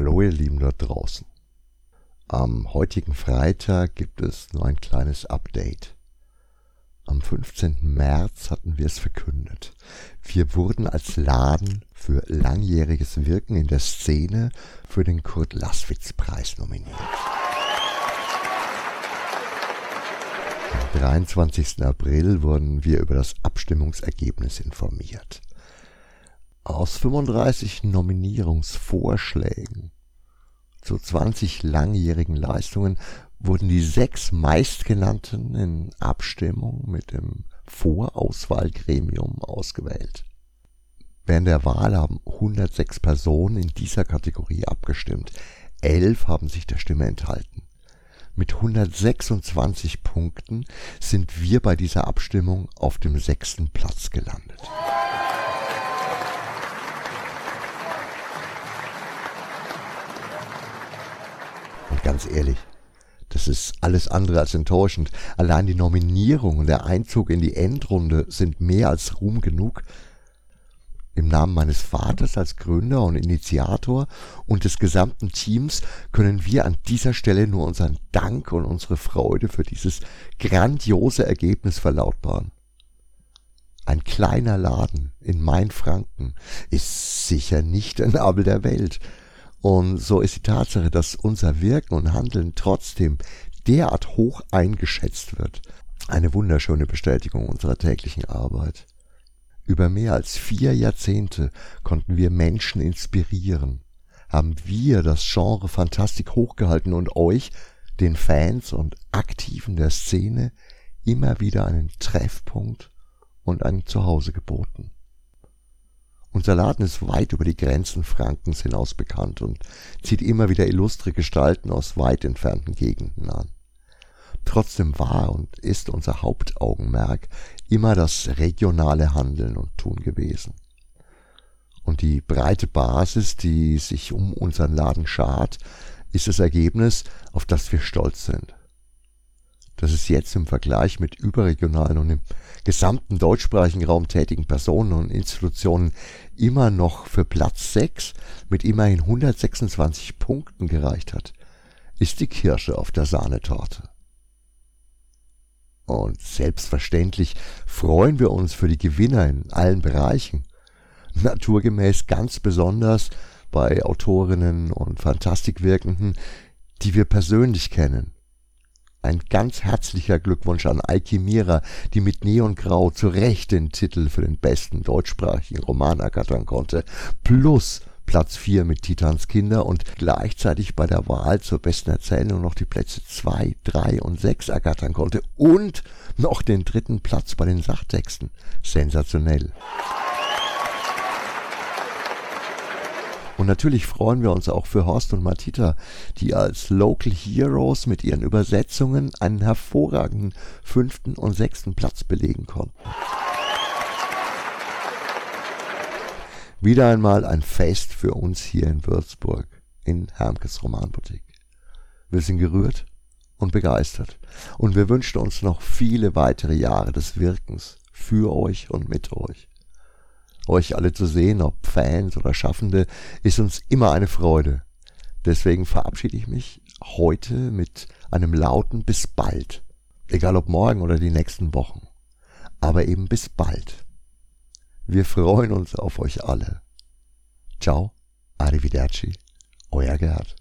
Hallo ihr Lieben dort draußen. Am heutigen Freitag gibt es nur ein kleines Update. Am 15. März hatten wir es verkündet. Wir wurden als Laden für langjähriges Wirken in der Szene für den Kurt-Laßwitz-Preis nominiert. Am 23. April wurden wir über das Abstimmungsergebnis informiert. Aus 35 Nominierungsvorschlägen zu 20 langjährigen Leistungen wurden die sechs meistgenannten in Abstimmung mit dem Vorauswahlgremium ausgewählt. Während der Wahl haben 106 Personen in dieser Kategorie abgestimmt. Elf haben sich der Stimme enthalten. Mit 126 Punkten sind wir bei dieser Abstimmung auf dem sechsten Platz gelandet. Ganz ehrlich, das ist alles andere als enttäuschend. Allein die Nominierung und der Einzug in die Endrunde sind mehr als Ruhm genug. Im Namen meines Vaters als Gründer und Initiator und des gesamten Teams können wir an dieser Stelle nur unseren Dank und unsere Freude für dieses grandiose Ergebnis verlautbaren. Ein kleiner Laden in Mainfranken ist sicher der Nabel der Welt, und so ist die Tatsache, dass unser Wirken und Handeln trotzdem derart hoch eingeschätzt wird, eine wunderschöne Bestätigung unserer täglichen Arbeit. Über mehr als vier Jahrzehnte konnten wir Menschen inspirieren, haben wir das Genre Fantastik hochgehalten und euch, den Fans und Aktiven der Szene, immer wieder einen Treffpunkt und ein Zuhause geboten. Unser Laden ist weit über die Grenzen Frankens hinaus bekannt und zieht immer wieder illustre Gestalten aus weit entfernten Gegenden an. Trotzdem war und ist unser Hauptaugenmerk immer das regionale Handeln und Tun gewesen. Und die breite Basis, die sich um unseren Laden schart, ist das Ergebnis, auf das wir stolz sind dass es jetzt im Vergleich mit überregionalen und im gesamten deutschsprachigen Raum tätigen Personen und Institutionen immer noch für Platz 6 mit immerhin 126 Punkten gereicht hat, ist die Kirsche auf der Sahnetorte. Und selbstverständlich freuen wir uns für die Gewinner in allen Bereichen. Naturgemäß ganz besonders bei Autorinnen und Fantastikwirkenden, die wir persönlich kennen ein ganz herzlicher Glückwunsch an Eiki Mira, die mit Neon Grau zu Recht den Titel für den besten deutschsprachigen Roman ergattern konnte, plus Platz 4 mit Titans Kinder und gleichzeitig bei der Wahl zur besten Erzählung noch die Plätze 2, 3 und 6 ergattern konnte und noch den dritten Platz bei den Sachtexten. Sensationell. Und natürlich freuen wir uns auch für Horst und Matita, die als Local Heroes mit ihren Übersetzungen einen hervorragenden fünften und sechsten Platz belegen konnten. Wieder einmal ein Fest für uns hier in Würzburg, in Hermkes Romanboutique. Wir sind gerührt und begeistert und wir wünschen uns noch viele weitere Jahre des Wirkens für euch und mit euch euch alle zu sehen, ob Fans oder Schaffende, ist uns immer eine Freude. Deswegen verabschiede ich mich heute mit einem lauten bis bald. Egal ob morgen oder die nächsten Wochen. Aber eben bis bald. Wir freuen uns auf euch alle. Ciao, arrivederci, euer Gerhard.